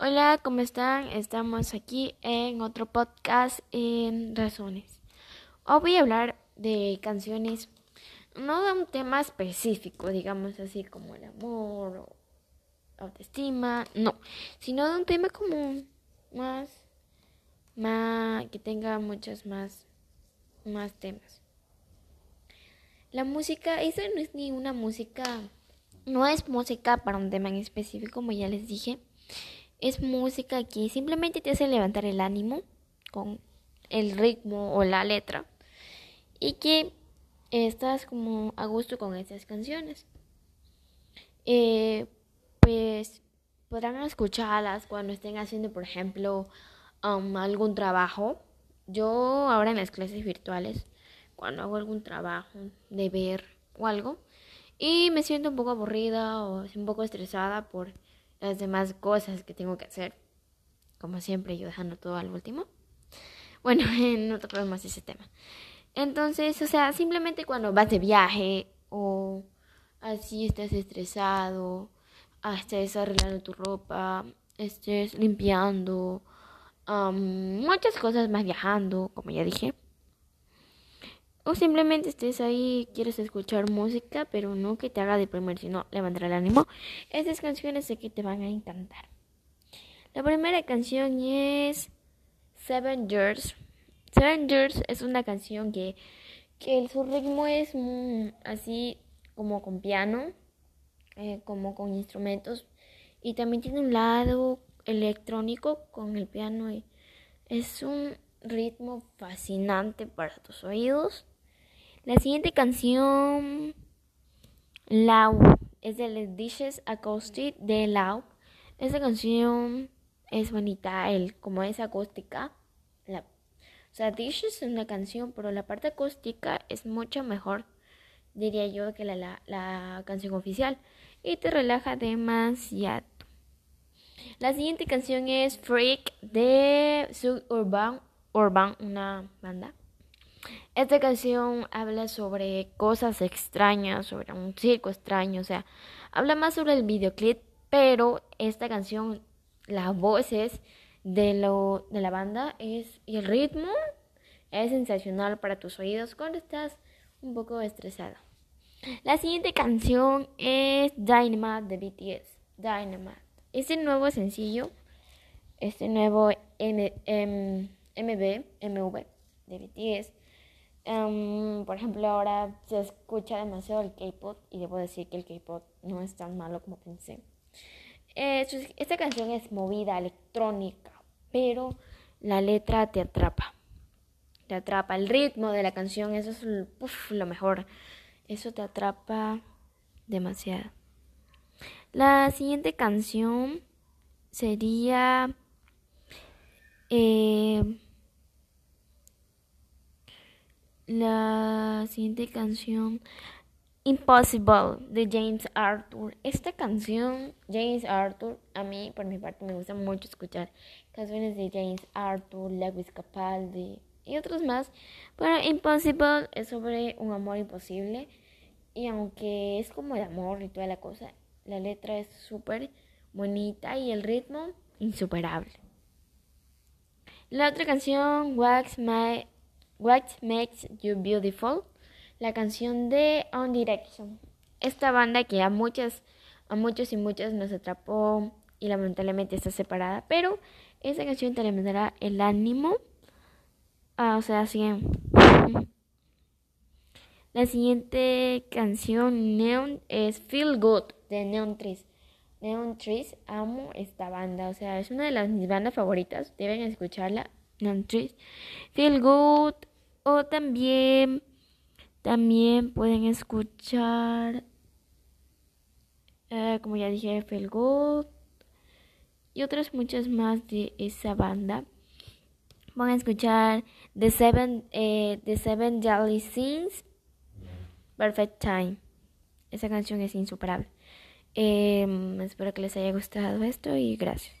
Hola, ¿cómo están? Estamos aquí en otro podcast en Razones. Hoy voy a hablar de canciones, no de un tema específico, digamos así como el amor o autoestima, no, sino de un tema como más, más, que tenga muchos más, más temas. La música, esa no es ni una música, no es música para un tema en específico, como ya les dije es música que simplemente te hace levantar el ánimo con el ritmo o la letra y que estás como a gusto con esas canciones. Eh, pues podrán escucharlas cuando estén haciendo, por ejemplo, um, algún trabajo. Yo ahora en las clases virtuales, cuando hago algún trabajo de ver o algo, y me siento un poco aburrida o un poco estresada por las demás cosas que tengo que hacer. Como siempre, yo dejando todo al último. Bueno, no tocamos ese tema. Entonces, o sea, simplemente cuando vas de viaje o así estás estresado, estés arreglando tu ropa, estés limpiando, muchas cosas más viajando, como ya dije. O simplemente estés ahí, quieres escuchar música, pero no que te haga deprimir, sino levantar el ánimo. Esas canciones sé que te van a encantar. La primera canción es Seven Years. Seven Years es una canción que, que su ritmo es así como con piano, eh, como con instrumentos. Y también tiene un lado electrónico con el piano. Y es un ritmo fascinante para tus oídos. La siguiente canción, Lau, es de Les Dishes Acoustic de Lau. Esta canción es bonita, el, como es acústica. La, o sea, Dishes es una canción, pero la parte acústica es mucho mejor, diría yo, que la, la, canción oficial. Y te relaja demasiado. La siguiente canción es Freak de Suburban Urban, una banda. Esta canción habla sobre cosas extrañas, sobre un circo extraño, o sea, habla más sobre el videoclip, pero esta canción, las voces de, lo, de la banda es, y el ritmo es sensacional para tus oídos cuando estás un poco estresado. La siguiente canción es Dynamite de BTS. Dynamite. Este nuevo sencillo, este nuevo M, M, MV, MV de BTS Em, por ejemplo, ahora se escucha demasiado el K-pop y debo decir que el K-pop no es tan malo como pensé. esta canción es movida, electrónica, pero la letra te atrapa. Te atrapa. El ritmo de la canción, eso es lo mejor. Eso te atrapa demasiado. La siguiente canción sería. Eh, la siguiente canción Impossible de James Arthur. Esta canción, James Arthur, a mí por mi parte me gusta mucho escuchar canciones de James Arthur, Lewis Capaldi y otros más. Pero Impossible es sobre un amor imposible y aunque es como de amor y toda la cosa, la letra es súper bonita y el ritmo insuperable. La otra canción, Wax My What Makes You Beautiful, la canción de On Direction. Esta banda que a muchas, a muchos y muchas nos atrapó y lamentablemente está separada, pero esta canción te levantará el ánimo. Ah, o sea, así. La siguiente canción Neon es Feel Good de Neon Trees. Neon Trees, amo esta banda, o sea, es una de las mis bandas favoritas, deben escucharla. Neon Trees. Feel Good o también, también pueden escuchar, eh, como ya dije, Feel Good y otras muchas más de esa banda. Van a escuchar The Seven, eh, The Seven Jolly Sins, Perfect Time. Esa canción es insuperable. Em, espero que les haya gustado esto y gracias.